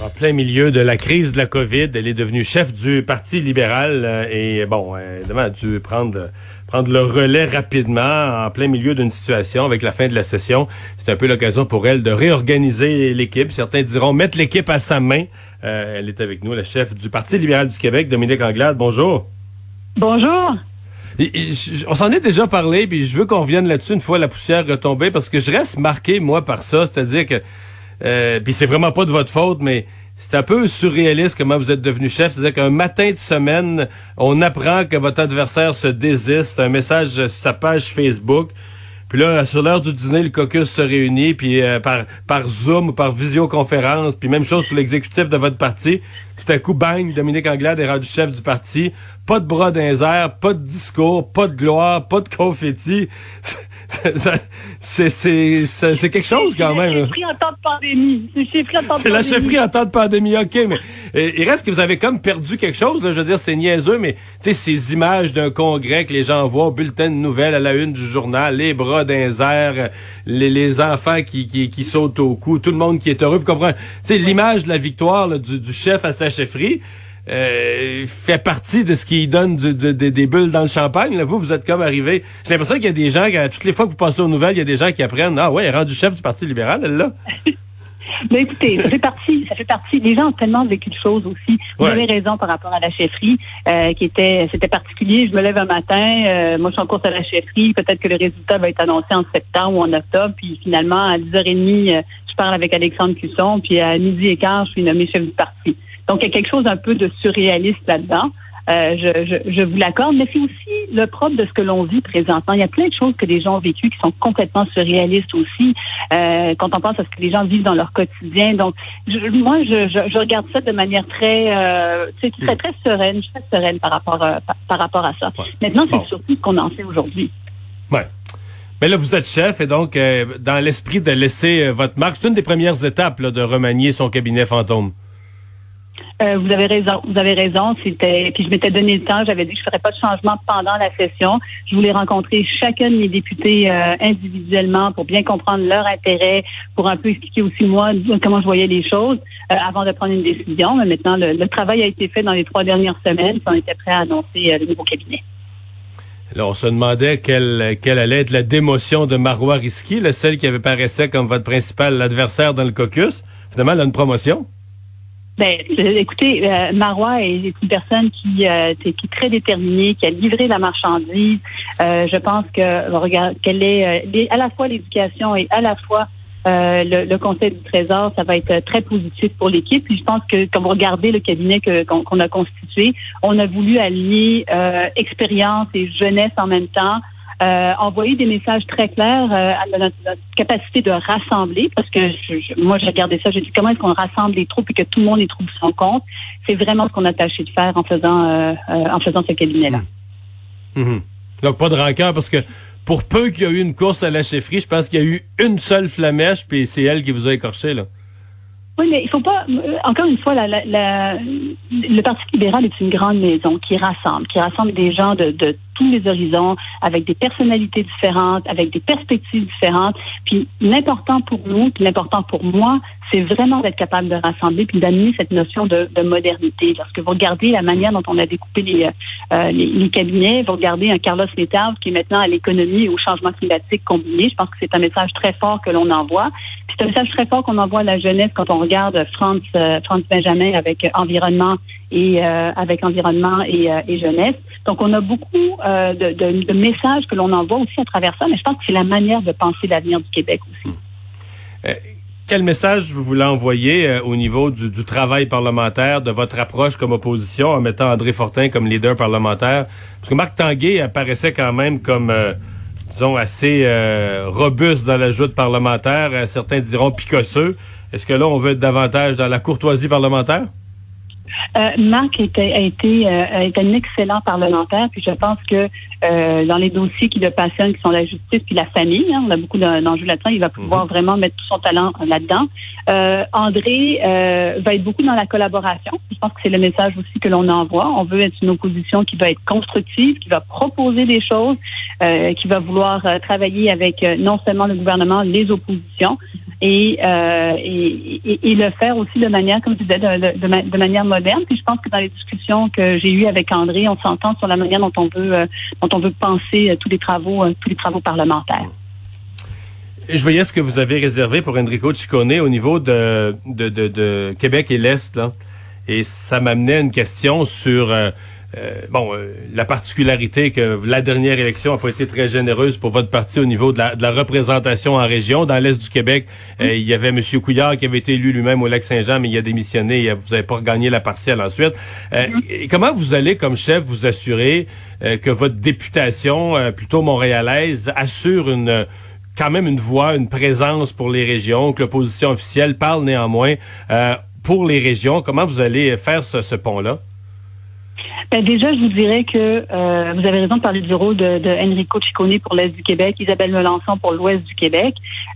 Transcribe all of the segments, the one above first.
en plein milieu de la crise de la COVID, elle est devenue chef du Parti libéral euh, et bon, évidemment, a dû prendre prendre le relais rapidement en plein milieu d'une situation avec la fin de la session. C'est un peu l'occasion pour elle de réorganiser l'équipe. Certains diront mettre l'équipe à sa main. Euh, elle est avec nous, la chef du Parti libéral du Québec, Dominique Anglade. Bonjour. Bonjour. on s'en est déjà parlé, puis je veux qu'on revienne là-dessus une fois la poussière retombée, parce que je reste marqué, moi, par ça. C'est-à-dire que euh, puis c'est vraiment pas de votre faute, mais c'est un peu surréaliste comment vous êtes devenu chef. C'est-à-dire qu'un matin de semaine, on apprend que votre adversaire se désiste, un message sur sa page Facebook. Puis là, sur l'heure du dîner, le caucus se réunit, puis euh, par, par Zoom ou par visioconférence, puis même chose pour l'exécutif de votre parti. Tout à coup, bang, Dominique Anglade est rendu chef du parti. Pas de bras d'un pas de discours, pas de gloire, pas de confetti. c'est c'est quelque chose quand même. C'est la chefferie en temps de pandémie. C'est la chefferie en temps de pandémie, ok, mais il reste que vous avez comme perdu quelque chose. Là, je veux dire, c'est niaiseux, mais tu sais ces images d'un congrès que les gens voient au bulletin de nouvelles à la une du journal, les bras d'un les, les enfants qui, qui, qui sautent au cou, tout le monde qui est heureux. Vous comprenez? Tu sais l'image de la victoire du, du chef à sa chefferie. Euh, fait partie de ce qui donne des bulles dans le champagne. Là. Vous, vous êtes comme arrivé. J'ai l'impression qu'il y a des gens, toutes les fois que vous passez aux nouvelles, il y a des gens qui apprennent Ah ouais, elle est rendue chef du Parti libéral, elle là. Mais écoutez, ça fait partie, ça fait partie. Les gens ont tellement vécu de choses aussi. Vous avez raison par rapport à la chefferie, euh, qui était, c'était particulier. Je me lève un matin, euh, moi je suis en course à la chefferie. Peut-être que le résultat va être annoncé en septembre ou en octobre. Puis finalement, à 10h30, je parle avec Alexandre Cusson. Puis à midi et quart, je suis nommé chef du parti. Donc, il y a quelque chose un peu de surréaliste là-dedans. Euh, je, je, je, vous l'accorde, mais c'est aussi le propre de ce que l'on vit présentement. Il y a plein de choses que les gens ont vécues qui sont complètement surréalistes aussi, euh, quand on pense à ce que les gens vivent dans leur quotidien. Donc, moi, je, je, regarde ça de manière très, euh, très, très sereine, très sereine par rapport, à, par, rapport à ça. Maintenant, c'est surtout ce qu'on en fait aujourd'hui. Ouais. Mais là, vous êtes chef et donc, dans l'esprit de laisser votre marque, c'est une des premières étapes là, de remanier son cabinet fantôme. Euh, vous avez raison. Vous puis je m'étais donné le temps. J'avais dit que je ferais pas de changement pendant la session. Je voulais rencontrer chacun de mes députés euh, individuellement pour bien comprendre leur intérêt, pour un peu expliquer aussi moi comment je voyais les choses euh, avant de prendre une décision. Mais maintenant, le, travail a été fait dans les trois dernières semaines. on était prêt à annoncer le nouveau cabinet. On se demandait quelle, quelle allait être la démotion de Marois Risky, celle qui avait paraissait comme votre principal adversaire dans le caucus. Finalement, elle a une promotion. Ben, écoutez, euh, Marois est une personne qui, euh, qui est très déterminée, qui a livré la marchandise. Euh, je pense que regarde qu'elle est euh, à la fois l'éducation et à la fois le, le, Conseil du Trésor, ça va être très positif pour l'équipe. Puis je pense que quand vous regardez le cabinet qu'on a constitué, on a voulu allier expérience et jeunesse en même temps. Euh, envoyer des messages très clairs euh, à notre, capacité de rassembler, parce que moi, j'ai regardé ça, j'ai dit comment est-ce qu'on rassemble les troupes et que tout le monde les trouve son compte? C'est vraiment ce qu'on a tâché de faire en faisant euh, en faisant ce cabinet-là. Mmh. Mmh. Donc, pas de rancœur, parce que pour peu qu'il y a eu une course à la chefferie, je pense qu'il y a eu une seule flamèche, puis c'est elle qui vous a écorché, là. Oui, mais il faut pas. Encore une fois, la, la, le Parti libéral est une grande maison qui rassemble, qui rassemble des gens de, de tous les horizons, avec des personnalités différentes, avec des perspectives différentes. Puis l'important pour nous, puis l'important pour moi, c'est vraiment d'être capable de rassembler puis d'amener cette notion de, de, modernité. Lorsque vous regardez la manière dont on a découpé les, euh, les, cabinets, vous regardez un Carlos Metal qui est maintenant à l'économie et au changement climatique combiné, je pense que c'est un message très fort que l'on envoie. C'est un message très fort qu'on envoie à la jeunesse quand on regarde France, euh, Benjamin avec environnement et euh, avec environnement et, euh, jeunesse. Donc, on a beaucoup euh, de, messages que l'on envoie aussi à travers ça, mais je pense que c'est la manière de penser l'avenir du Québec aussi. Quel message vous voulez envoyer au niveau du, travail parlementaire, de votre approche comme opposition, en mettant André Fortin comme leader parlementaire? Parce que Marc Tanguay apparaissait quand même comme, disons, assez robuste dans la joute parlementaire. Certains diront picosseux. Est-ce que là, on veut être davantage dans la courtoisie parlementaire? Euh, Marc était, a été, euh, été un excellent parlementaire, puis je pense que euh, dans les dossiers qui le passionnent, qui sont la justice puis la famille, hein, on a beaucoup d'enjeux là-dedans, il va pouvoir mhm. vraiment mettre tout son talent là-dedans. André va être beaucoup dans la collaboration. Je pense que c'est le message aussi que l'on envoie. On veut être une opposition qui va être constructive, qui va proposer des choses, qui va vouloir travailler avec non seulement le gouvernement, les oppositions, et, le faire aussi de manière, comme tu disais, de, manière moderne. Puis je pense que dans les discussions que j'ai eues avec André, on s'entend sur la manière dont on veut, euh, dont on veut penser euh, tous les travaux, euh, tous les travaux parlementaires. Je voyais ce que vous avez réservé pour Enrico Ciccone au niveau de, Québec et l'Est, là. Et ça m'amenait une question sur euh, bon, euh, la particularité que la dernière élection n'a pas été très généreuse pour votre parti au niveau de la, représentation en région. Dans l'Est du Québec, euh, il y avait M. Couillard qui avait été élu lui-même au Lac-Saint-Jean, mais il a démissionné. Et vous n'avez pas regagné la partielle ensuite. comment vous allez, comme chef, vous assurer que votre députation, plutôt montréalaise, assure une quand même une voix, une présence pour les régions, que l'opposition officielle parle néanmoins pour les régions? Comment vous allez faire ce pont-là? Ben déjà, je vous dirais que euh, vous avez raison de parler du rôle de, de Enrico Ciccone pour l'Est du Québec, Isabelle Melançon pour l'Ouest du Québec.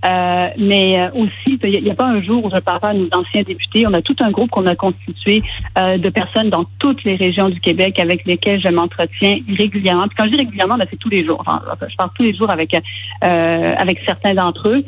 Euh, mais euh, aussi, il n'y a, pas un jour où je parle pas à nos anciens députés. On a tout un groupe qu'on a constitué de personnes dans toutes les régions du Québec avec lesquelles je m'entretiens régulièrement. Puis quand je dis régulièrement, ben, c'est tous les jours. Je parle tous les jours avec avec certains d'entre eux.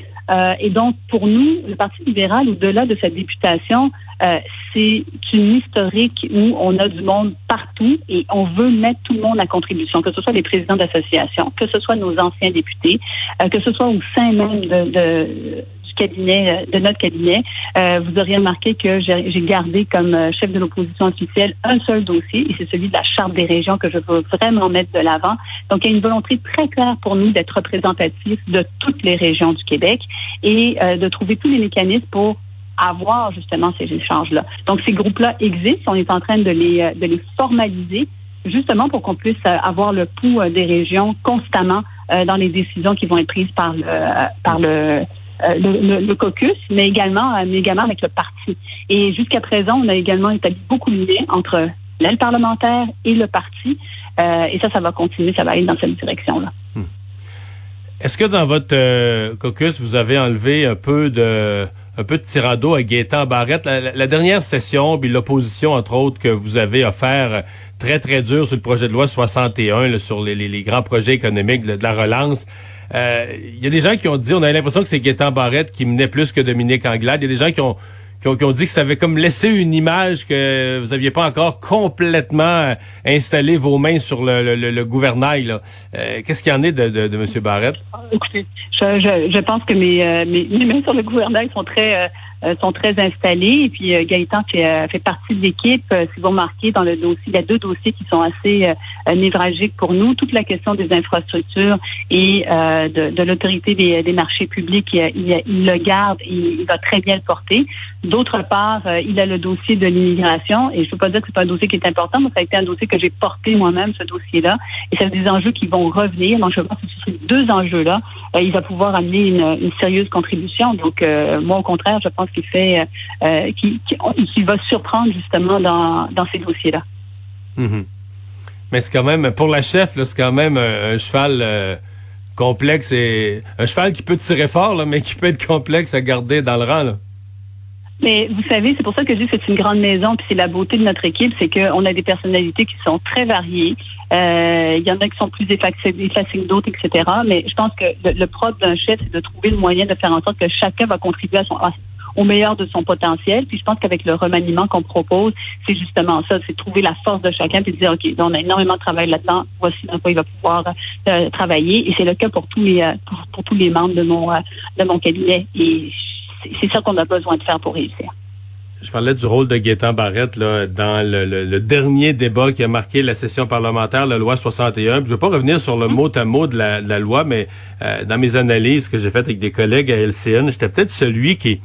Et donc, pour nous, le Parti libéral, au-delà de cette députation, euh, c'est une historique où on a du monde partout et on veut mettre tout le monde à contribution, que ce soit les présidents d'associations, que ce soit nos anciens députés, euh, que ce soit au sein même de, du cabinet, euh, de notre cabinet. vous auriez remarqué que j'ai gardé comme chef de l'opposition officielle un seul dossier, et c'est celui de la Charte des régions que je veux vraiment mettre de l'avant. Donc, il y a une volonté très claire pour nous d'être représentatifs de toutes les régions du Québec et de trouver tous les mécanismes pour avoir justement ces échanges-là. Donc, ces groupes-là existent. On est en train de les, euh, de les formaliser justement pour qu'on puisse euh, avoir le pouls euh, des régions constamment dans les décisions qui vont être prises par le, par le, le, caucus, mais également, mais également avec le parti. Et jusqu'à présent, on a également établi beaucoup de liens entre l'aile parlementaire et le parti. et ça, ça va continuer, ça va aller dans cette direction-là. Hmm. Est-ce que dans votre caucus, vous avez enlevé un peu de un peu de à Gaétan Barrette? La, dernière session, puis l'opposition, entre autres, que vous avez offert très, très dur sur le projet de loi 61, sur les, grands projets économiques de, la relance. Euh, il y a des gens qui ont dit, on a l'impression que c'est Gaétan Barrette qui menait plus que Dominique Anglade. Il y a des gens qui ont qui ont, dit que ça avait comme laissé une image que vous aviez pas encore complètement installé vos mains sur le, le, gouvernail. Euh, qu'est-ce qu'il y en est de, de, de M. Barrette? Écoutez, je, je, je pense que mes, euh, mes, mes, mains sur le gouvernail sont très euh, euh, sont très installés. Et puis Gaëtan fait, fait partie de l'équipe. si vous remarquez dans le dossier, il y a deux dossiers qui sont assez névralgiques pour nous. Toute la question des infrastructures et de, de l'autorité des, des, marchés publics, il, il, le garde et il va très bien le porter. D'autre part, il a le dossier de l'immigration. Et je ne peux pas dire que c'est un dossier qui est important, mais ça a été un dossier que j'ai porté moi-même, ce dossier-là. Et c'est des enjeux qui vont revenir. Donc, je pense que sur ces deux enjeux-là, il va pouvoir amener une, une sérieuse contribution. Donc, euh, moi, au contraire, je pense qu'il fait, euh, qu'il va surprendre justement dans, dans ces dossiers-là. Mm-hmm. Mais c'est quand même, pour la chef, c'est quand même un, cheval euh, complexe et un cheval qui peut tirer fort, là, mais qui peut être complexe à garder dans le rang. Là. Mais vous savez, c'est pour ça que je dis que c'est une grande maison, puis c'est la beauté de notre équipe, c'est qu'on a des personnalités qui sont très variées. Euh, il y en a qui sont plus effacés, que d'autres, etc. Mais je pense que le, propre d'un chef, c'est de trouver le moyen de faire en sorte que chacun va contribuer à son, au meilleur de son potentiel. Puis je pense qu'avec le remaniement qu'on propose, c'est justement ça, c'est trouver la force de chacun puis de dire, OK, on a énormément de travail là-dedans, voici dans quoi il va pouvoir euh, travailler. Et c'est le cas pour tous les euh, pour, tous les membres de mon de mon cabinet. Et c'est ça qu'on a besoin de faire pour réussir. Je parlais du rôle de Gaétan Barrette là, dans le, dernier débat qui a marqué la session parlementaire, la loi 61. je ne vais pas revenir sur le hum. mot à mot de la, loi, mais euh, dans mes analyses que j'ai faites avec des collègues à LCN, j'étais peut-être celui qui,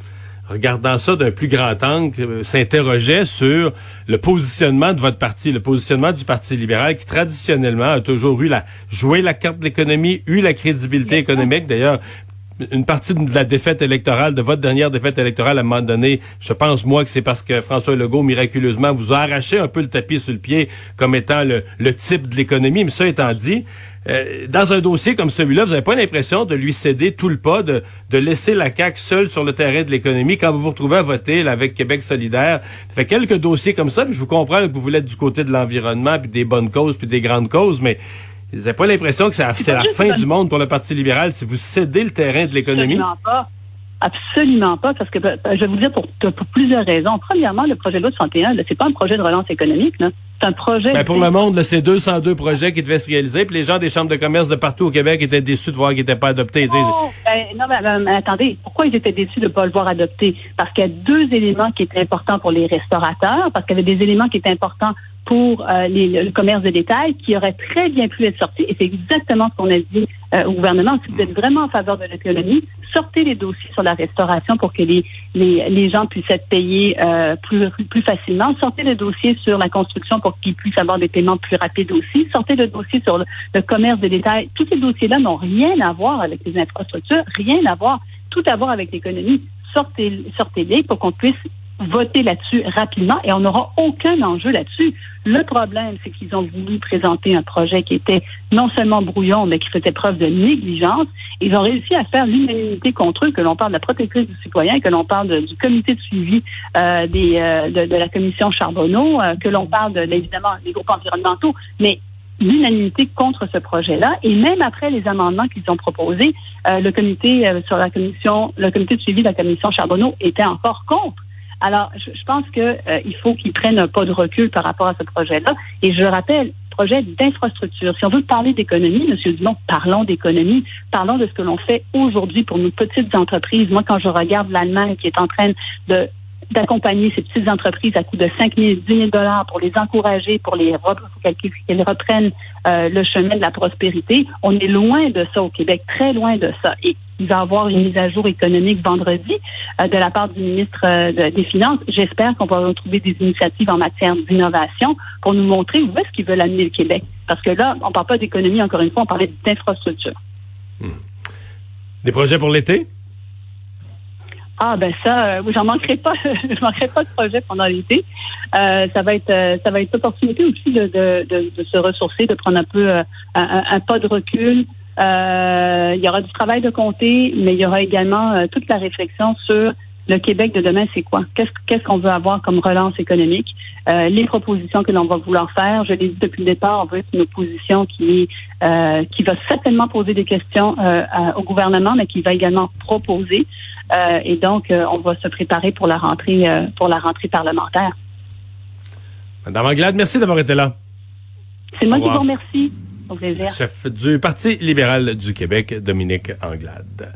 regardant ça d'un plus grand angle, euh, s'interrogeait sur le positionnement de votre parti, le positionnement du Parti libéral qui traditionnellement a toujours eu la joué la carte de l'économie, eu la crédibilité économique. D'ailleurs, une partie de la défaite électorale, de votre dernière défaite électorale à un moment donné, je pense moi que c'est parce que François Legault miraculeusement vous a arraché un peu le tapis sur le pied comme étant le, type de l'économie. Mais ça étant dit, euh, dans un dossier comme celui-là, vous n'avez pas l'impression de lui céder tout le pas, de, de laisser la CAQ seule sur le terrain de l'économie quand vous vous retrouvez à voter avec Québec solidaire? Ça fait quelques dossiers comme ça, puis je vous comprends que vous voulez être du côté de l'environnement, puis des bonnes causes, puis des grandes causes, mais vous n'avez pas l'impression que c'est la fin du monde pour le Parti libéral si vous cédez le terrain de l'économie? Absolument pas. Absolument pas, parce que je vais vous dire pour, pour plusieurs raisons. Premièrement, le projet de loi 61, c'est pas un projet de relance économique. Là c'est un projet. Ben pour le monde, c'est 202 projets qui devaient se réaliser, puis les gens des chambres de commerce de partout au Québec étaient déçus de voir qu'ils n'étaient pas adoptés. Oh, ben, non, ben, attendez, pourquoi ils étaient déçus de ne pas le voir adopté? Parce qu'il y a deux éléments qui étaient importants pour les restaurateurs, parce qu'il y avait des éléments qui étaient importants pour euh, le commerce de détail qui aurait très bien pu être sorti. Et c'est exactement ce qu'on a dit euh, au gouvernement. Si vous êtes vraiment en faveur de l'économie, sortez les dossiers sur la restauration pour que les, les, les gens puissent être payés euh, plus, plus facilement. Sortez les dossiers sur la construction pour qu'ils puissent avoir des paiements plus rapides aussi. Sortez le dossier sur le, le commerce de détail. Tous ces dossiers-là n'ont rien à voir avec les infrastructures, rien à voir, tout à voir avec l'économie. Sortez, sortez-les pour qu'on puisse voter là-dessus rapidement et on n'aura aucun enjeu là-dessus. Le problème, c'est qu'ils ont voulu présenter un projet qui était non seulement brouillon, mais qui faisait preuve de négligence. Ils ont réussi à faire l'unanimité contre eux, que l'on parle de la protectrice du citoyen, que l'on parle du comité de suivi euh, euh, de, la commission Charbonneau, euh, que l'on parle de, évidemment des groupes environnementaux, mais l'unanimité contre ce projet-là. Et même après les amendements qu'ils ont proposés, le comité sur la commission, le comité de suivi de la commission Charbonneau était encore contre. Alors, je, pense qu'il euh, faut qu'ils prennent un pas de recul par rapport à ce projet-là. Et je rappelle, projet d'infrastructure. Si on veut parler d'économie, M. Dumont, parlons d'économie, parlons de ce que l'on fait aujourd'hui pour nos petites entreprises. Moi, quand je regarde l'Allemagne qui est en train de d'accompagner ces petites entreprises à coût de 5 000, 10 000 dollars pour les encourager, pour les qu'elles reprennent euh, le chemin de la prospérité. On est loin de ça au Québec, très loin de ça. Et il va y avoir une mise à jour économique vendredi euh, de la part du ministre euh, des Finances. J'espère qu'on va retrouver des initiatives en matière d'innovation pour nous montrer où est-ce qu'ils veulent amener le Québec. Parce que là, on ne parle pas d'économie, encore une fois, on parlait d'infrastructure. Hmm. Des projets pour l'été? Ah ben ça, euh, j'en manquerai pas, je manquerai pas de projet pendant l'été. Euh, ça va être, euh, ça va être opportunité aussi de, de, de, se ressourcer, de prendre un peu un, un, pas de recul. Il y aura du travail de compter, mais il y aura également toute la réflexion sur le Québec de demain, c'est quoi? Qu'est-ce qu'on veut avoir comme relance économique? les propositions que l'on va vouloir faire, je l'ai dit depuis le départ, on veut une opposition qui qui va certainement poser des questions au gouvernement, mais qui va également proposer. Euh, et donc, euh, on va se préparer pour la rentrée, euh, pour la rentrée parlementaire. Madame Anglade, merci d'avoir été là. C'est moi qui vous remercie. Chef du Parti libéral du Québec, Dominique Anglade.